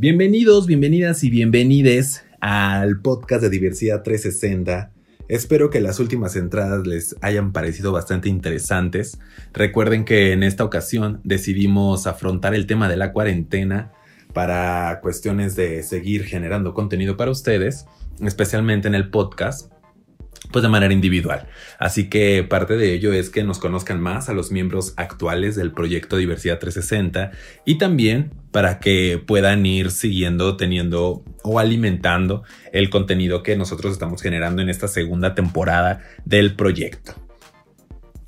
Bienvenidos, bienvenidas y bienvenides al podcast de Diversidad 360. Espero que las últimas entradas les hayan parecido bastante interesantes. Recuerden que en esta ocasión decidimos afrontar el tema de la cuarentena para cuestiones de seguir generando contenido para ustedes, especialmente en el podcast pues de manera individual. Así que parte de ello es que nos conozcan más a los miembros actuales del proyecto Diversidad 360 y también para que puedan ir siguiendo, teniendo o alimentando el contenido que nosotros estamos generando en esta segunda temporada del proyecto.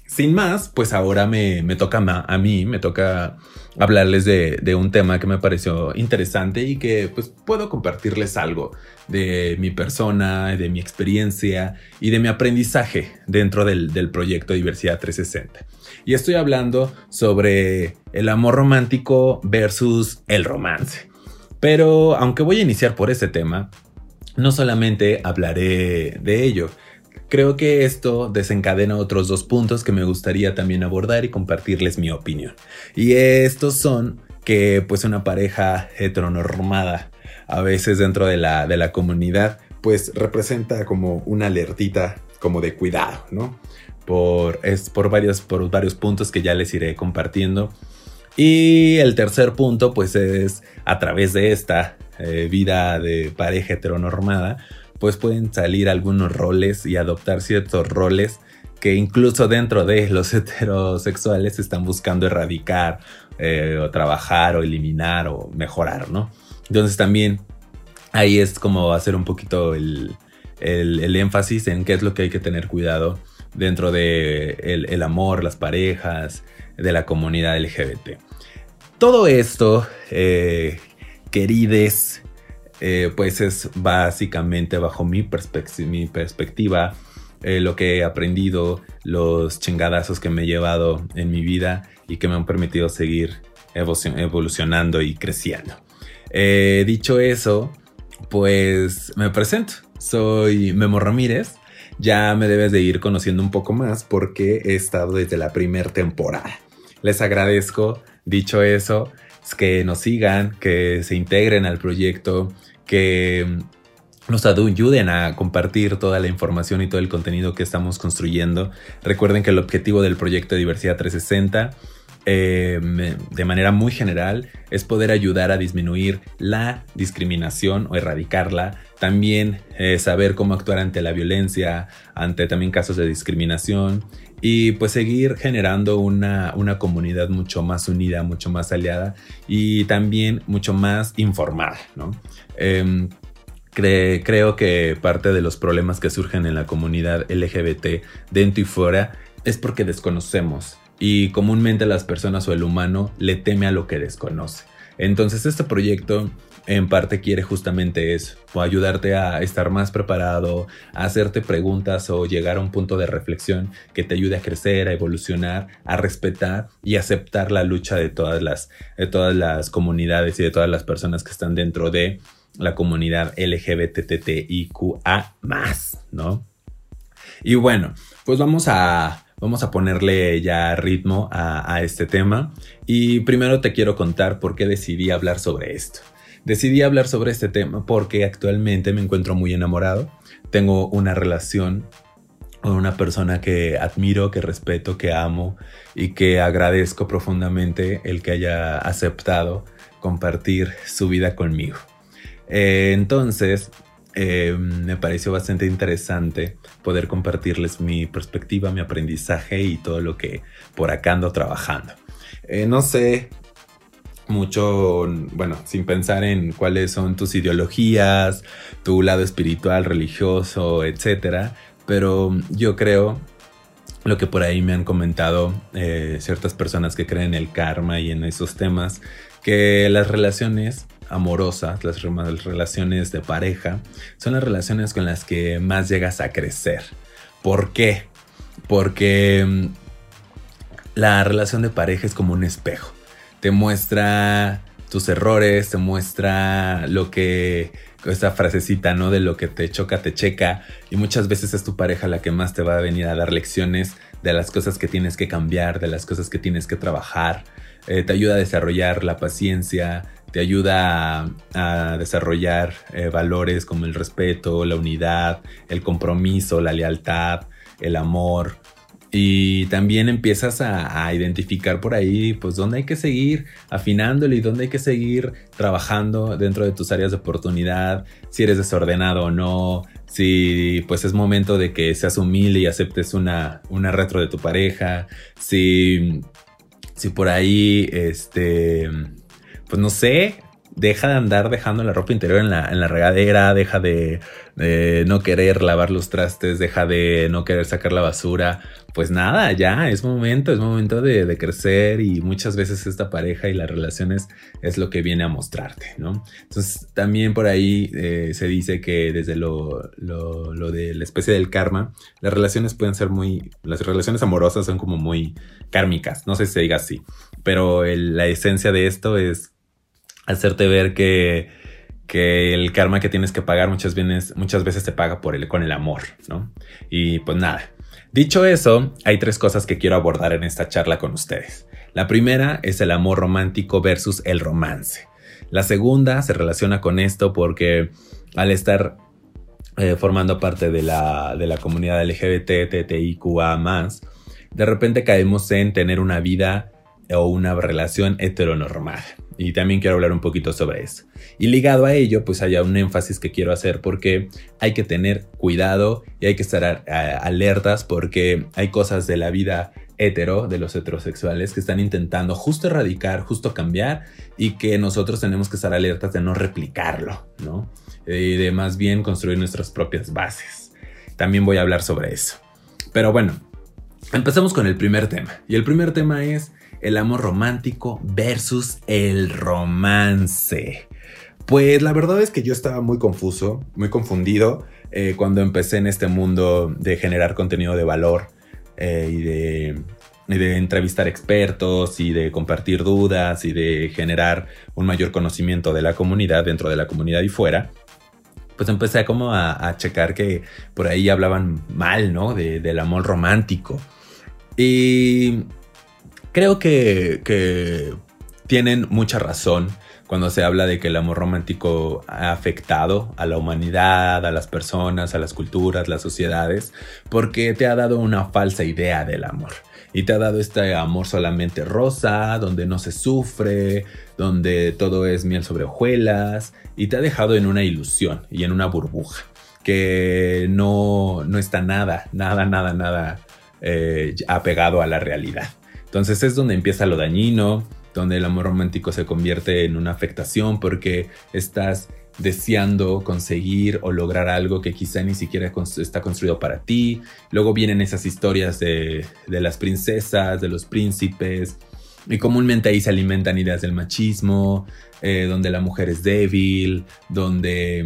Sin más, pues ahora me, toca a mí, me toca hablarles de, un tema que me pareció interesante y que pues puedo compartirles algo de mi persona, de mi experiencia y de mi aprendizaje dentro del, del proyecto Diversidad 360. Y estoy hablando sobre el amor romántico versus el romance. Pero aunque voy a iniciar por ese tema, no solamente hablaré de ello, Creo que esto desencadena otros dos puntos que me gustaría también abordar y compartirles mi opinión. Y estos son que pues una pareja heteronormada a veces dentro de la, de la comunidad pues representa como una alertita como de cuidado, ¿no? Por, es por, varios, por varios puntos que ya les iré compartiendo. Y el tercer punto pues es a través de esta eh, vida de pareja heteronormada pues pueden salir algunos roles y adoptar ciertos roles que incluso dentro de los heterosexuales están buscando erradicar eh, o trabajar o eliminar o mejorar, ¿no? Entonces también ahí es como hacer un poquito el, énfasis en qué es lo que hay que tener cuidado dentro de el, amor, las parejas, de la comunidad LGBT. Todo esto, eh, querides eh, pues es básicamente bajo mi, perspectiva eh, lo que he aprendido, los chingadazos que me he llevado en mi vida y que me han permitido seguir evolucionando y creciendo. Eh, dicho eso, pues me presento. Soy Memo Ramírez. Ya me debes de ir conociendo un poco más porque he estado desde la primera temporada. Les agradezco, dicho eso, que nos sigan, que se integren al proyecto, que nos ayuden a compartir toda la información y todo el contenido que estamos construyendo. Recuerden que el objetivo del proyecto Diversidad 360 em, de manera muy general es poder ayudar a disminuir la discriminación o erradicarla, también eh, saber cómo actuar ante la violencia, ante también casos de discriminación y pues seguir generando una, comunidad mucho más unida, mucho más aliada y también mucho más informada, ¿no? Em, creo que parte de los problemas que surgen en la comunidad LGBT dentro y fuera es porque desconocemos y comúnmente las personas o el humano le teme a lo que desconoce. Entonces este proyecto en parte quiere justamente eso, o ayudarte a estar más preparado, a hacerte preguntas o llegar a un punto de reflexión que te ayude a crecer, a evolucionar, a respetar y aceptar la lucha de todas las, de todas las comunidades y de todas las personas que están dentro de la comunidad LGBTTIQA ¿no? Y bueno, pues vamos a, vamos a ponerle ya ritmo a este tema y primero te quiero contar por qué decidí hablar sobre esto. Decidí hablar sobre este tema porque actualmente me encuentro muy enamorado. Tengo una relación con una persona que admiro, que respeto, que amo y que agradezco profundamente el que haya aceptado compartir su vida conmigo. Eh, entonces, eh, me pareció bastante interesante poder compartirles mi perspectiva, mi aprendizaje y todo lo que por acá ando trabajando. Eh, no sé mucho, bueno, sin pensar en cuáles son tus ideologías, tu lado espiritual, religioso, etcétera. Pero yo creo lo que por ahí me han comentado eh, ciertas personas que creen en el karma y en esos temas, que las relaciones amorosas, las relaciones de pareja, son las relaciones con las que más llegas a crecer. ¿Por qué? Porque mm, la relación de pareja es como un espejo te muestra tus errores, te muestra lo que, esta frasecita, ¿no? De lo que te choca, te checa. Y muchas veces es tu pareja la que más te va a venir a dar lecciones de las cosas que tienes que cambiar, de las cosas que tienes que trabajar. Eh, te ayuda a desarrollar la paciencia, te ayuda a, desarrollar eh, valores como el respeto, la unidad, el compromiso, la lealtad, el amor, y también empiezas a, identificar por ahí, pues, dónde hay que seguir afinándolo y dónde hay que seguir trabajando dentro de tus áreas de oportunidad, si eres desordenado o no, si pues es momento de que seas humilde y aceptes una, una retro de tu pareja, si, si por ahí, este, pues no sé, deja de andar dejando la ropa interior en la, en la regadera, deja de, no querer lavar los trastes, deja de no querer sacar la basura. Pues nada, ya es momento, es momento de, crecer y muchas veces esta pareja y las relaciones es lo que viene a mostrarte, ¿no? Entonces también por ahí eh, se dice que desde lo, lo, de la especie del karma, las relaciones pueden ser muy, las relaciones amorosas son como muy kármicas, no sé si se diga así, pero la esencia de esto es hacerte ver que, que el karma que tienes que pagar muchas veces, muchas veces te paga por el, con el amor, ¿no? Y pues nada. Dicho eso, hay tres cosas que quiero abordar en esta charla con ustedes. La primera es el amor romántico versus el romance. La segunda se relaciona con esto porque al estar eh, formando parte de la, de la comunidad LGBT, TTIQA, de repente caemos en tener una vida o una relación heteronormal. Y también quiero hablar un poquito sobre eso. Y ligado a ello, pues hay un énfasis que quiero hacer porque hay que tener cuidado y hay que estar alertas porque hay cosas de la vida hetero, de los heterosexuales, que están intentando justo erradicar, justo cambiar y que nosotros tenemos que estar alertas de no replicarlo, ¿no? Y de más bien construir nuestras propias bases. También voy a hablar sobre eso. Pero bueno, empecemos con el primer tema. Y el primer tema es el amor romántico versus el romance. Pues la verdad es que yo estaba muy confuso, muy confundido eh, cuando empecé en este mundo de generar contenido de valor eh, y, de, entrevistar expertos y de compartir dudas y de generar un mayor conocimiento de la comunidad dentro de la comunidad y fuera pues empecé como a, checar que por ahí hablaban mal, ¿no? del amor romántico. Y Creo que, tienen mucha razón cuando se habla de que el amor romántico ha afectado a la humanidad, a las personas, a las culturas, las sociedades, porque te ha dado una falsa idea del amor. Y te ha dado este amor solamente rosa, donde no se sufre, donde todo es miel sobre hojuelas, y te ha dejado en una ilusión y en una burbuja, que no, no está nada, nada, nada, nada eh, apegado a la realidad. Entonces es donde empieza lo dañino, donde el amor romántico se convierte en una afectación porque estás deseando conseguir o lograr algo que quizá ni siquiera está construido para ti. Luego vienen esas historias de, las princesas, de los príncipes, y comúnmente ahí se alimentan ideas del machismo, eh, donde la mujer es débil, donde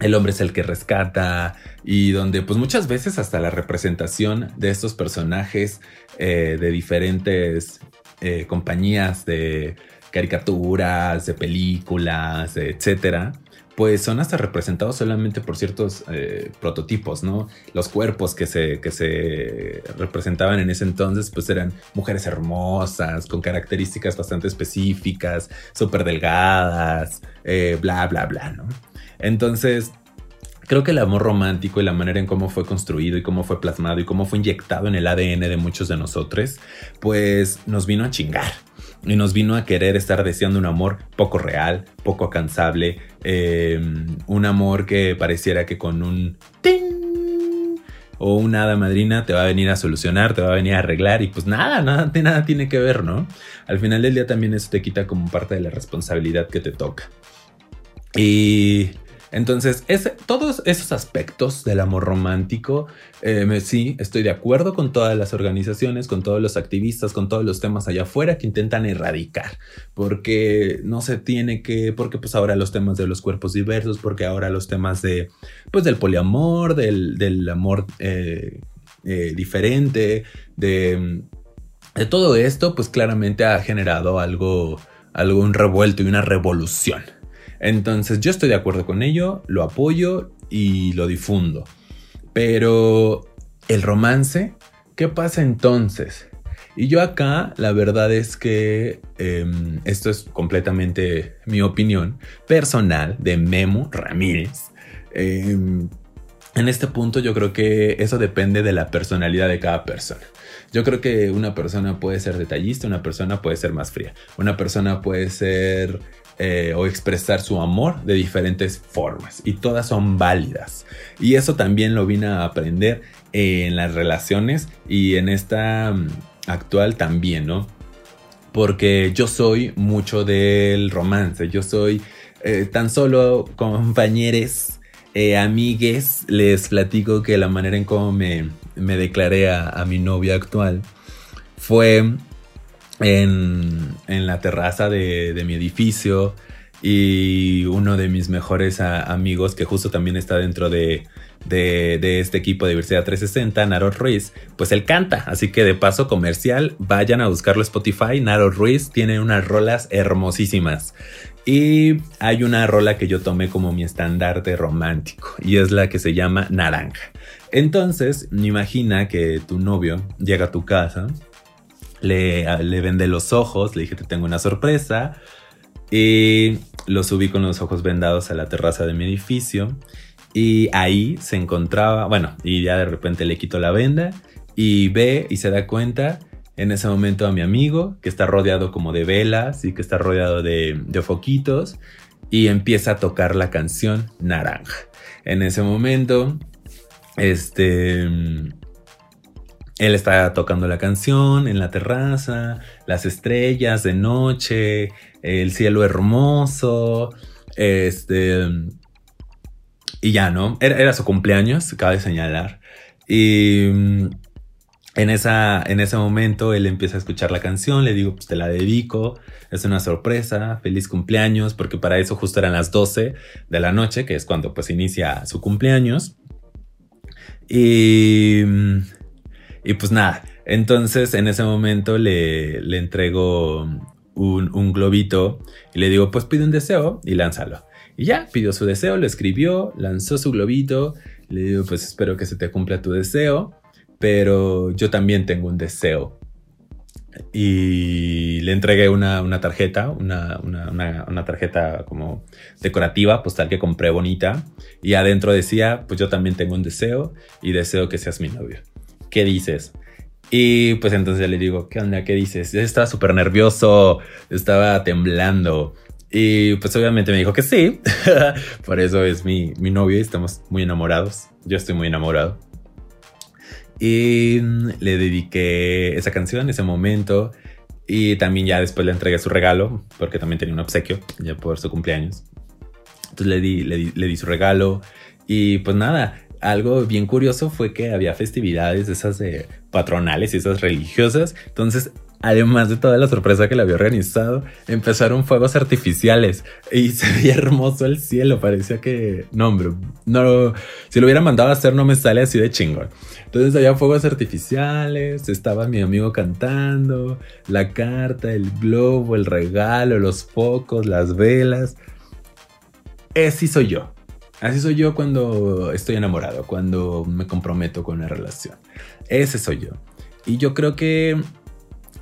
el hombre es el que rescata y donde pues muchas veces hasta la representación de estos personajes eh, de diferentes eh, compañías de caricaturas, de películas, etcétera, pues son hasta representados solamente por ciertos eh, prototipos, ¿no? Los cuerpos que se, que se representaban en ese entonces, pues eran mujeres hermosas, con características bastante específicas, súper delgadas, bla, bla, bla, ¿no? Entonces, creo que el amor romántico y la manera en cómo fue construido y cómo fue plasmado y cómo fue inyectado en el ADN de muchos de nosotros, pues nos vino a chingar. Y nos vino a querer estar deseando un amor poco real, poco alcanzable, eh, un amor que pareciera que con un ting o una hada madrina te va a venir a solucionar, te va a venir a arreglar y pues nada, nada, nada tiene que ver, ¿no? Al final del día también eso te quita como parte de la responsabilidad que te toca. Y entonces, todos esos aspectos del amor romántico, eh, sí, estoy de acuerdo con todas las organizaciones, con todos los activistas, con todos los temas allá afuera que intentan erradicar, porque no se tiene que, porque pues ahora los temas de los cuerpos diversos, porque ahora los temas de, pues del poliamor, del, amor eh, eh, diferente, de, de todo esto, pues claramente ha generado algo, algo, un revuelto y una revolución. Entonces yo estoy de acuerdo con ello, lo apoyo y lo difundo. Pero el romance, ¿qué pasa entonces? Y yo acá, la verdad es que em, esto es completamente mi opinión personal de Memo Ramírez. Em, en este punto yo creo que eso depende de la personalidad de cada persona. Yo creo que una persona puede ser detallista, una persona puede ser más fría, una persona puede ser eh, o expresar su amor de diferentes formas y todas son válidas. Y eso también lo vine a aprender en las relaciones y en esta mm, actual también, ¿no? Porque yo soy mucho del romance, yo soy eh, tan solo compañeros, eh, amigues, les platico que la manera en cómo me, declaré a, mi novia actual fue en, la terraza de, mi edificio y uno de mis mejores amigos que justo también está dentro de, este equipo de Diversidad 360, Naro Ruiz, pues él canta. Así que de paso comercial, vayan a buscarlo Spotify. Naro Ruiz tiene unas rolas hermosísimas. Y hay una rola que yo tomé como mi estandarte romántico y es la que se llama Naranja. Entonces, imagina que tu novio llega a tu casa, le, le vende los ojos, le dije te tengo una sorpresa y lo subí con los ojos vendados a la terraza de mi edificio y ahí se encontraba, bueno, y ya de repente le quito la venda y ve y se da cuenta en ese momento a mi amigo que está rodeado como de velas y que está rodeado de, de foquitos y empieza a tocar la canción Naranja. En ese momento, este, él está tocando la canción en la terraza, las estrellas de noche, el cielo hermoso, este, y ya, ¿no? Era, su cumpleaños, cabe señalar. Y mm, en, esa, en ese momento él empieza a escuchar la canción, le digo, pues te la dedico, es una sorpresa, feliz cumpleaños, porque para eso justo eran las 12 de la noche, que es cuando pues inicia su cumpleaños. Y, mm, y pues nada, entonces en ese momento le, le entrego un, un globito y le digo, pues pide un deseo y lánzalo. Y ya, pidió su deseo, lo escribió, lanzó su globito, le digo, pues espero que se te cumpla tu deseo, pero yo también tengo un deseo. Y le entregué una, tarjeta, una, una, tarjeta como decorativa, postal que compré bonita, y adentro decía, pues yo también tengo un deseo y deseo que seas mi novio. ¿Qué dices? Y pues entonces le digo, ¿qué onda? ¿Qué dices? estaba súper nervioso, estaba temblando. Y pues obviamente me dijo que sí. Por eso es mi, mi novio y estamos muy enamorados. Yo estoy muy enamorado. Y le dediqué esa canción, ese momento. Y también ya después le entregué su regalo, porque también tenía un obsequio, ya por su cumpleaños. Entonces le di, le di, le di su regalo. Y pues nada, algo bien curioso fue que había festividades esas de patronales y esas religiosas. Entonces además de toda la sorpresa que le había organizado, empezaron fuegos artificiales y se veía hermoso el cielo. Parecía que, no, hombre, no, si lo hubiera mandado a hacer, no me sale así de chingón. Entonces había fuegos artificiales, estaba mi amigo cantando, la carta, el globo, el regalo, los focos, las velas. Así soy yo. Así soy yo cuando estoy enamorado, cuando me comprometo con una relación. Ese soy yo. Y yo creo que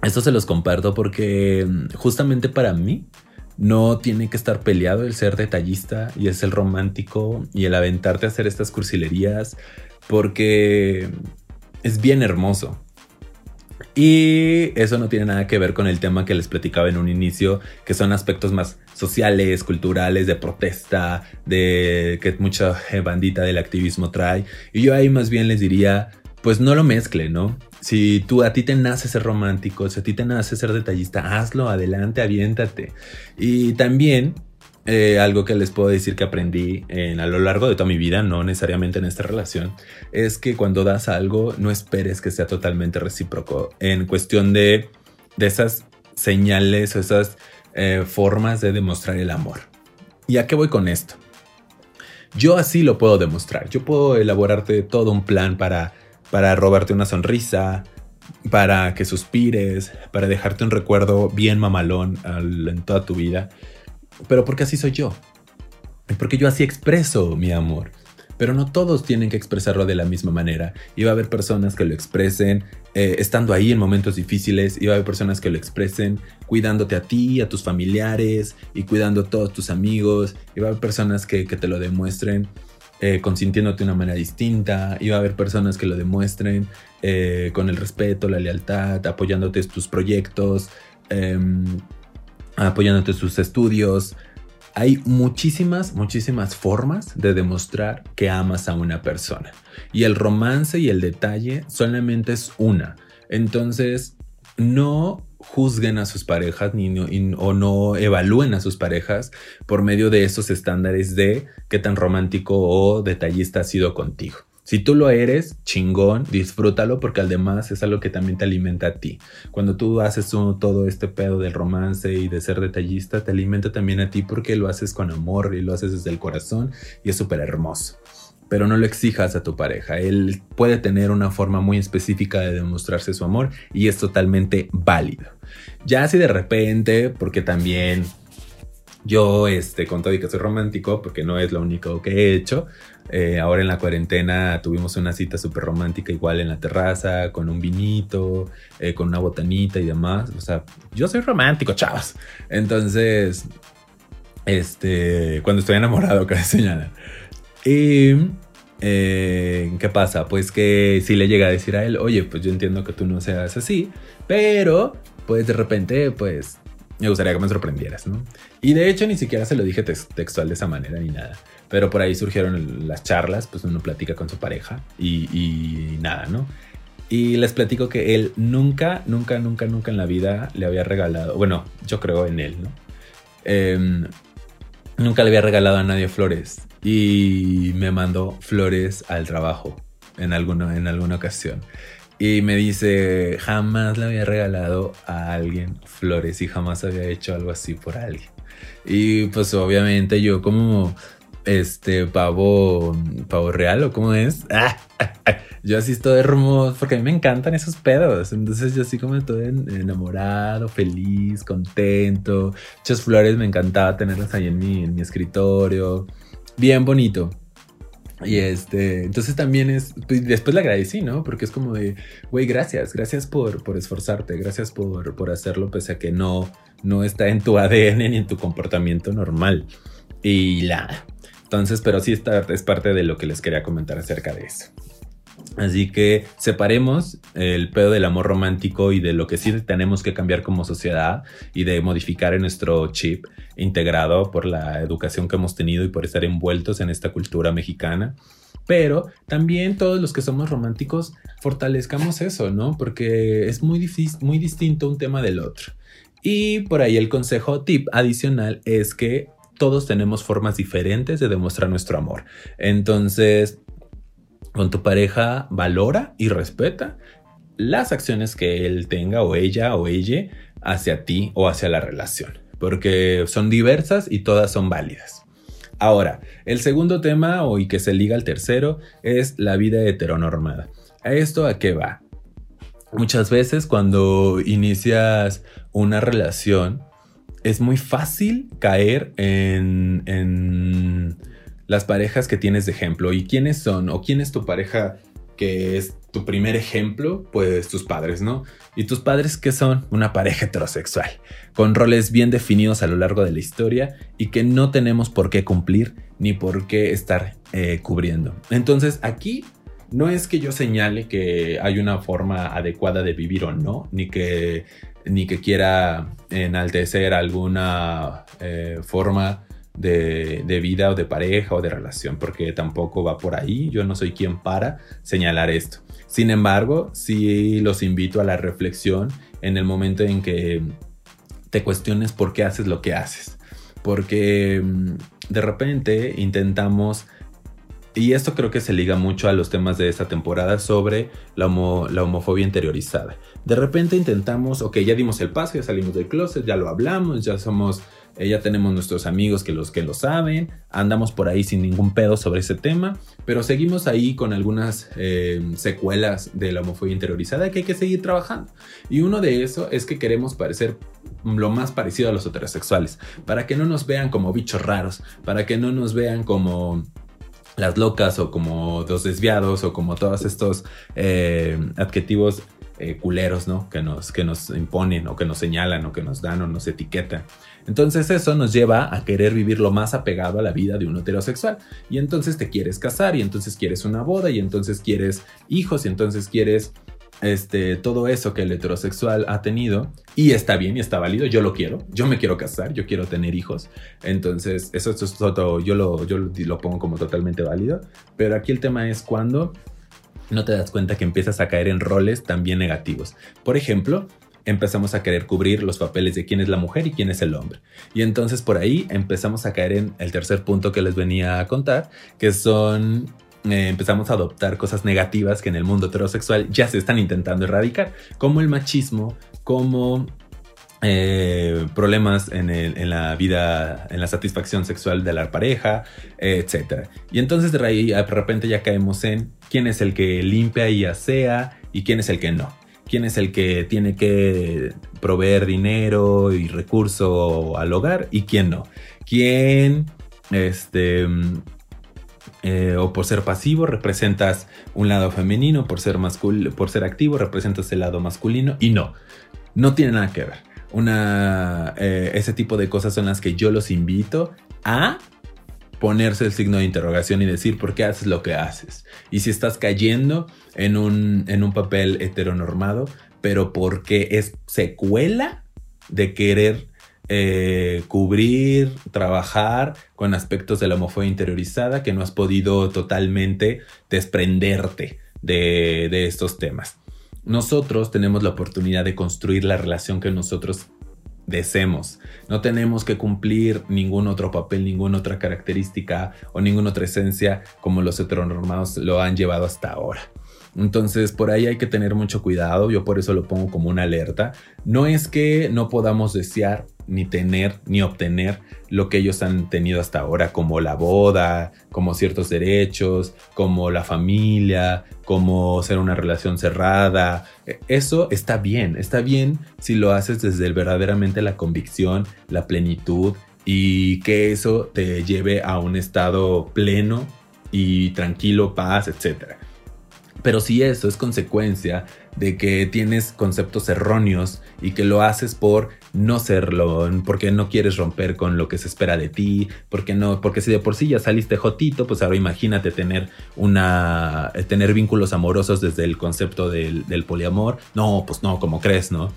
esto se los comparto porque justamente para mí no tiene que estar peleado el ser detallista y el romántico y el aventarte a hacer estas cursilerías porque es bien hermoso. Y eso no tiene nada que ver con el tema que les platicaba en un inicio, que son aspectos más sociales, culturales, de protesta, de que mucha bandita del activismo trae. Y yo ahí más bien les diría, pues no lo mezcle, ¿no? Si tú a ti te nace ser romántico, si a ti te nace ser detallista, hazlo, adelante, aviéntate. Y también eh, algo que les puedo decir que aprendí en, a lo largo de toda mi vida, no necesariamente en esta relación, es que cuando das algo no esperes que sea totalmente recíproco en cuestión de, de esas señales o esas eh, formas de demostrar el amor. ¿Y a qué voy con esto? Yo así lo puedo demostrar. Yo puedo elaborarte todo un plan para para robarte una sonrisa, para que suspires, para dejarte un recuerdo bien mamalón en toda tu vida. Pero porque así soy yo. Porque yo así expreso mi amor. pero no todos tienen que expresarlo de la misma manera. Y va a haber personas que lo expresen eh, estando ahí en momentos difíciles, y va a haber personas que lo expresen cuidándote a ti, a tus familiares y cuidando a todos tus amigos, y va a haber personas que, te lo demuestren eh, consintiéndote de una manera distinta, y va a haber personas que lo demuestren eh, con el respeto, la lealtad, apoyándote en tus proyectos, em, apoyándote en tus estudios, hay muchísimas, muchísimas formas de demostrar que amas a una persona. Y el romance y el detalle solamente es una. Entonces, no juzguen a sus parejas ni, o no evalúen a sus parejas por medio de esos estándares de qué tan romántico o detallista ha sido contigo. Si tú lo eres, chingón, disfrútalo porque además es algo que también te alimenta a ti. Cuando tú haces todo este pedo del romance y de ser detallista, te alimenta también a ti porque lo haces con amor y lo haces desde el corazón y es súper hermoso. Pero no lo exijas a tu pareja. Él puede tener una forma muy específica de demostrarse su amor y es totalmente válido. Ya si de repente, porque también yo, este, con y que soy romántico, porque no es lo único que he hecho, eh, ahora en la cuarentena tuvimos una cita súper romántica igual en la terraza, con un vinito, eh, con una botanita y demás. O sea, yo soy romántico, chavas. Entonces, este, cuando estoy enamorado, cada señala. Y, eh, ¿qué pasa? Pues que si le llega a decir a él, oye, pues yo entiendo que tú no seas así, pero, pues de repente, pues me gustaría que me sorprendieras, ¿no? Y de hecho ni siquiera se lo dije textual de esa manera ni nada. Pero por ahí surgieron las charlas, pues uno platica con su pareja y, nada, ¿no? Y les platico que él nunca, nunca, nunca, nunca en la vida le había regalado, bueno, yo creo en él, ¿no? Em, nunca le había regalado a nadie flores y me mandó flores al trabajo en, alguna, en alguna ocasión. Y me dice, jamás le había regalado a alguien flores y jamás había hecho algo así por alguien. Y pues obviamente yo como este pavo pavo real o cómo es yo así estoy hermoso porque a mí me encantan esos pedos. Entonces yo así como estoy enamorado feliz contento. Muchas flores me encantaba tenerlas ahí en mi, en mi escritorio. Bien bonito y este, entonces también es, después le agradecí, ¿no? Porque es como de, güey, gracias, gracias por, por esforzarte, gracias por, por hacerlo, pese a que no, no está en tu ADN ni en tu comportamiento normal. Y la, entonces, pero sí está, es parte de lo que les quería comentar acerca de eso. Así que separemos el pedo del amor romántico y de lo que sí tenemos que cambiar como sociedad y de modificar nuestro chip integrado por la educación que hemos tenido y por estar envueltos en esta cultura mexicana. Pero también todos los que somos románticos fortalezcamos eso, ¿no? Porque es muy, muy distinto un tema del otro. Y por ahí el consejo tip adicional es que todos tenemos formas diferentes de demostrar nuestro amor. Entonces, con tu pareja valora y respeta las acciones que él tenga o ella o ella hacia ti o hacia la relación, porque son diversas y todas son válidas. Ahora, el segundo tema, y que se liga al tercero, es la vida heteronormada. ¿A esto a qué va? Muchas veces cuando inicias una relación, es muy fácil caer en, en las parejas que tienes de ejemplo. ¿Y quiénes son? ¿O quién es tu pareja que es tu primer ejemplo? Pues tus padres, ¿no? ¿Y tus padres qué son? Una pareja heterosexual, con roles bien definidos a lo largo de la historia y que no tenemos por qué cumplir ni por qué estar eh, cubriendo. Entonces aquí no es que yo señale que hay una forma adecuada de vivir o no, ni que, ni que quiera enaltecer alguna eh, forma de, vida o de pareja o de relación, porque tampoco va por ahí. Yo no soy quien para señalar esto. Sin embargo, sí los invito a la reflexión en el momento en que te cuestiones por qué haces lo que haces. Porque mm, de repente intentamos y esto creo que se liga mucho a los temas de esta temporada sobre la, la, homofobia interiorizada. De repente intentamos, ok, ya dimos el paso, ya salimos del closet, ya lo hablamos, ya somos eh, ya tenemos nuestros amigos que los que lo saben, andamos por ahí sin ningún pedo sobre ese tema, pero seguimos ahí con algunas eh, secuelas de la homofobia interiorizada que hay que seguir trabajando. Y uno de eso es que queremos parecer lo más parecido a los heterosexuales, para que no nos vean como bichos raros, para que no nos vean como las locas o como los desviados o como todos estos eh, adjetivos eh, culeros, ¿no? Que nos, que nos imponen o que nos señalan o que nos dan o nos etiquetan. Entonces eso nos lleva a querer vivir lo más apegado a la vida de un heterosexual. Y entonces te quieres casar y entonces quieres una boda y entonces quieres hijos y entonces quieres este, todo eso que el heterosexual ha tenido y está bien y está válido, yo lo quiero, yo me quiero casar, yo quiero tener hijos, entonces eso, es todo, yo, lo, yo lo pongo como totalmente válido, pero aquí el tema es cuando no te das cuenta que empiezas a caer en roles también negativos. Por ejemplo, empezamos a querer cubrir los papeles de quién es la mujer y quién es el hombre. Y entonces por ahí empezamos a caer en el tercer punto que les venía a contar, que son eh, empezamos a adoptar cosas negativas que en el mundo heterosexual ya se están intentando erradicar, como el machismo, como eh, problemas en, la vida, en la satisfacción sexual de la pareja, etc. Y entonces de ahí de repente ya caemos en quién es el que limpia y asea y quién es el que no. Quién es el que tiene que proveer dinero y recurso al hogar y quién no. Quién este, eh, o por ser pasivo representas un lado femenino, por ser, por ser activo representas el lado masculino y no, no tiene nada que ver. Una, eh, ese tipo de cosas son las que yo los invito a ponerse el signo de interrogación y decir por qué haces lo que haces. Y si estás cayendo en un, en un papel heteronormado, pero porque es secuela de querer eh, cubrir, trabajar con aspectos de la homofobia interiorizada que no has podido totalmente desprenderte de, de estos temas. Nosotros tenemos la oportunidad de construir la relación que nosotros deseemos. No tenemos que cumplir ningún otro papel, ninguna otra característica o ninguna otra esencia como los heteronormados lo han llevado hasta ahora. Entonces, por ahí hay que tener mucho cuidado, yo por eso lo pongo como una alerta. No es que no podamos desear ni tener ni obtener lo que ellos han tenido hasta ahora, como la boda, como ciertos derechos, como la familia, como ser una relación cerrada. E, eso está bien, está bien si lo haces desde verdaderamente la convicción, la plenitud y que eso te lleve a un estado pleno y tranquilo, paz, etcétera. Pero si eso es consecuencia de que tienes conceptos erróneos y que lo haces por no serlo, porque no quieres romper con lo que se espera de ti, porque no, porque si de por sí ya saliste jotito, pues ahora imagínate tener una, eh, tener vínculos amorosos desde el concepto del, del poliamor. No, pues no, como crees, ¿no?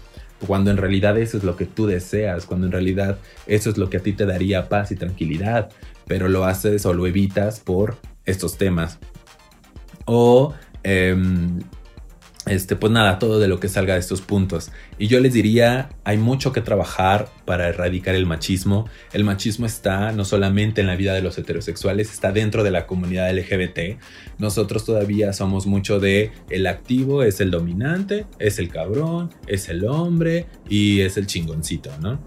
Cuando en realidad eso es lo que tú deseas, cuando en realidad eso es lo que a ti te daría paz y tranquilidad, pero lo haces o lo evitas por estos temas. O Em, este, pues nada, todo de lo que salga de estos puntos. Y yo les diría, hay mucho que trabajar para erradicar el machismo. El machismo está no solamente en la vida de los heterosexuales, está dentro de la comunidad LGBT. Nosotros todavía somos mucho de el activo es el dominante, es el cabrón, es el hombre y es el chingoncito, ¿no?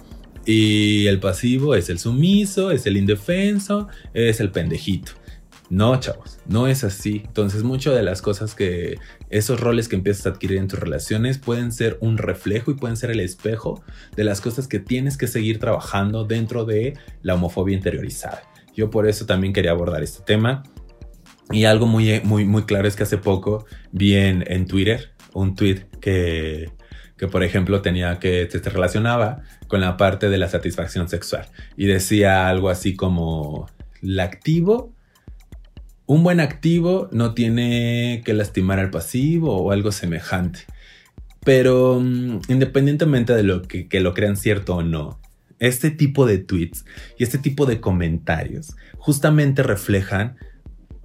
Y el pasivo es el sumiso, es el indefenso, es el pendejito. No, chavos, no es así. Entonces, muchas de las cosas que esos roles que empiezas a adquirir en tus relaciones pueden ser un reflejo y pueden ser el espejo de las cosas que tienes que seguir trabajando dentro de la homofobia interiorizada. Yo por eso también quería abordar este tema. Y algo muy, muy, muy claro es que hace poco vi en, Twitter un tweet que, que, por ejemplo, tenía que se relacionaba con la parte de la satisfacción sexual y decía algo así como: la activo un buen activo no tiene que lastimar al pasivo o algo semejante. Pero mm, independientemente de lo que, lo crean cierto o no, este tipo de tweets y este tipo de comentarios justamente reflejan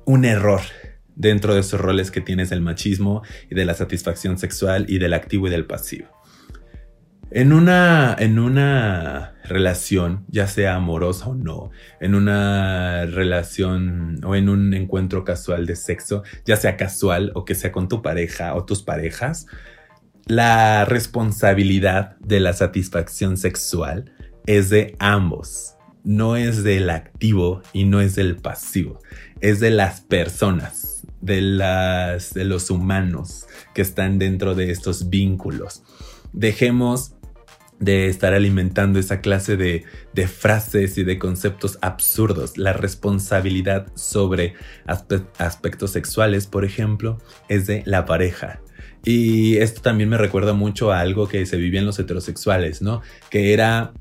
un error dentro de esos roles que tienes del machismo y de la satisfacción sexual y del activo y del pasivo. En una, en una relación, ya sea amorosa o no, en una relación o en un encuentro casual de sexo, ya sea casual o que sea con tu pareja o tus parejas, la responsabilidad de la satisfacción sexual es de ambos. No es del activo y no es del pasivo. Es de las personas, de, las, de los humanos que están dentro de estos vínculos. Dejemos de estar alimentando esa clase de, de, frases y de conceptos absurdos. La responsabilidad sobre aspectos sexuales, por ejemplo, es de la pareja. Y esto también me recuerda mucho a algo que se vivía en los heterosexuales, ¿no? Que era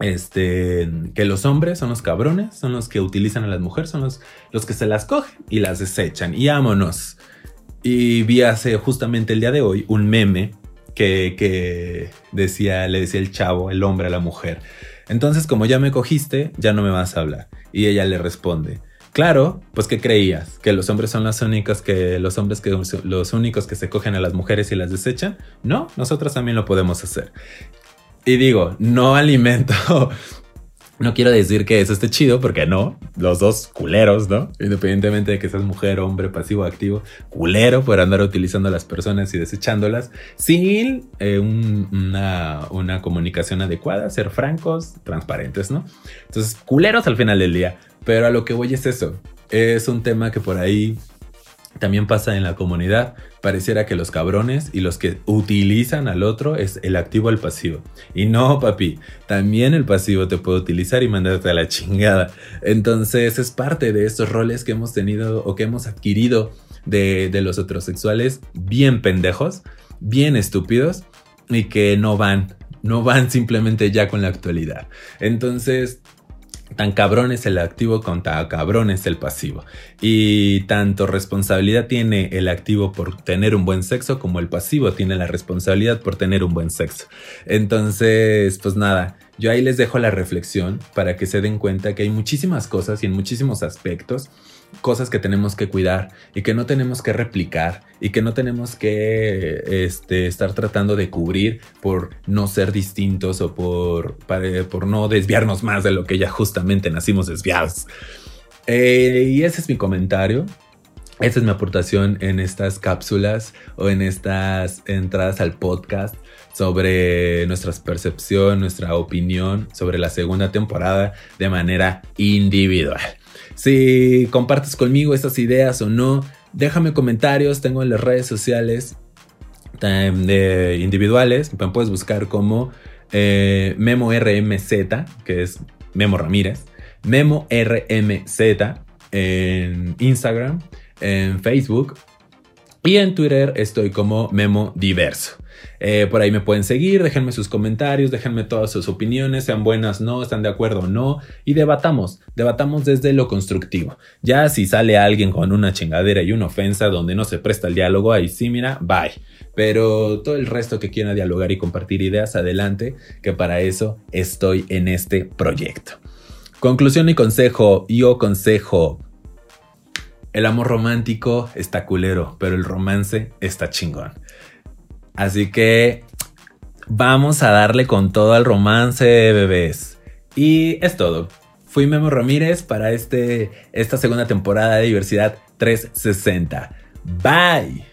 este, que los hombres son los cabrones, son los que utilizan a las mujeres, son los, los que se las cogen y las desechan. Y vámonos. Y vi hace justamente el día de hoy un meme que, decía, le decía el chavo, el hombre a la mujer. Entonces, como ya me cogiste, ya no me vas a hablar. Y ella le responde, claro, pues ¿qué creías? ¿Que los hombres son los únicos que los hombres que los únicos que se cogen a las mujeres y las desechan? No, nosotros también lo podemos hacer. Y digo, no alimento no quiero decir que eso esté chido, porque no, los dos culeros, ¿no? Independientemente de que seas mujer, hombre, pasivo, activo, culero por andar utilizando a las personas y desechándolas sin eh, una, una comunicación adecuada, ser francos, transparentes, ¿no? Entonces, culeros al final del día. Pero a lo que voy es eso. Es un tema que por ahí también pasa en la comunidad. Pareciera que los cabrones y los que utilizan al otro es el activo al pasivo. Y no, papi, también el pasivo te puede utilizar y mandarte a la chingada. Entonces es parte de estos roles que hemos tenido o que hemos adquirido de, de los heterosexuales bien pendejos, bien estúpidos y que no van, no van simplemente ya con la actualidad. Entonces Tan cabrón es el activo tan cabrón es el pasivo. Y tanto responsabilidad tiene el activo por tener un buen sexo como el pasivo tiene la responsabilidad por tener un buen sexo. Entonces, pues nada, yo ahí les dejo la reflexión para que se den cuenta que hay muchísimas cosas y en muchísimos aspectos cosas que tenemos que cuidar y que no tenemos que replicar y que no tenemos que este, estar tratando de cubrir por no ser distintos o por, por no desviarnos más de lo que ya justamente nacimos desviados. Eh, y ese es mi comentario. Esa es mi aportación en estas cápsulas o en estas entradas al podcast sobre nuestra percepción, nuestra opinión sobre la segunda temporada de manera individual. Si compartes conmigo estas ideas o no, déjame comentarios, tengo en las redes sociales de individuales, me puedes buscar como eh, Memo RMZ, que es Memo Ramírez, Memo RMZ en Instagram, en Facebook y en Twitter estoy como Memo Diverso. Eh, por ahí me pueden seguir, déjenme sus comentarios, déjenme todas sus opiniones, sean buenas, no, están de acuerdo o no, y debatamos, debatamos desde lo constructivo. Ya si sale alguien con una chingadera y una ofensa donde no se presta el diálogo, ahí sí, mira, bye. Pero todo el resto que quiera dialogar y compartir ideas, adelante, que para eso estoy en este proyecto. Conclusión y consejo, yo consejo. El amor romántico está culero, pero el romance está chingón. Así que vamos a darle con todo al romance, bebés. Y es todo. Fui Memo Ramírez para este, esta segunda temporada de Diversidad 360. Bye.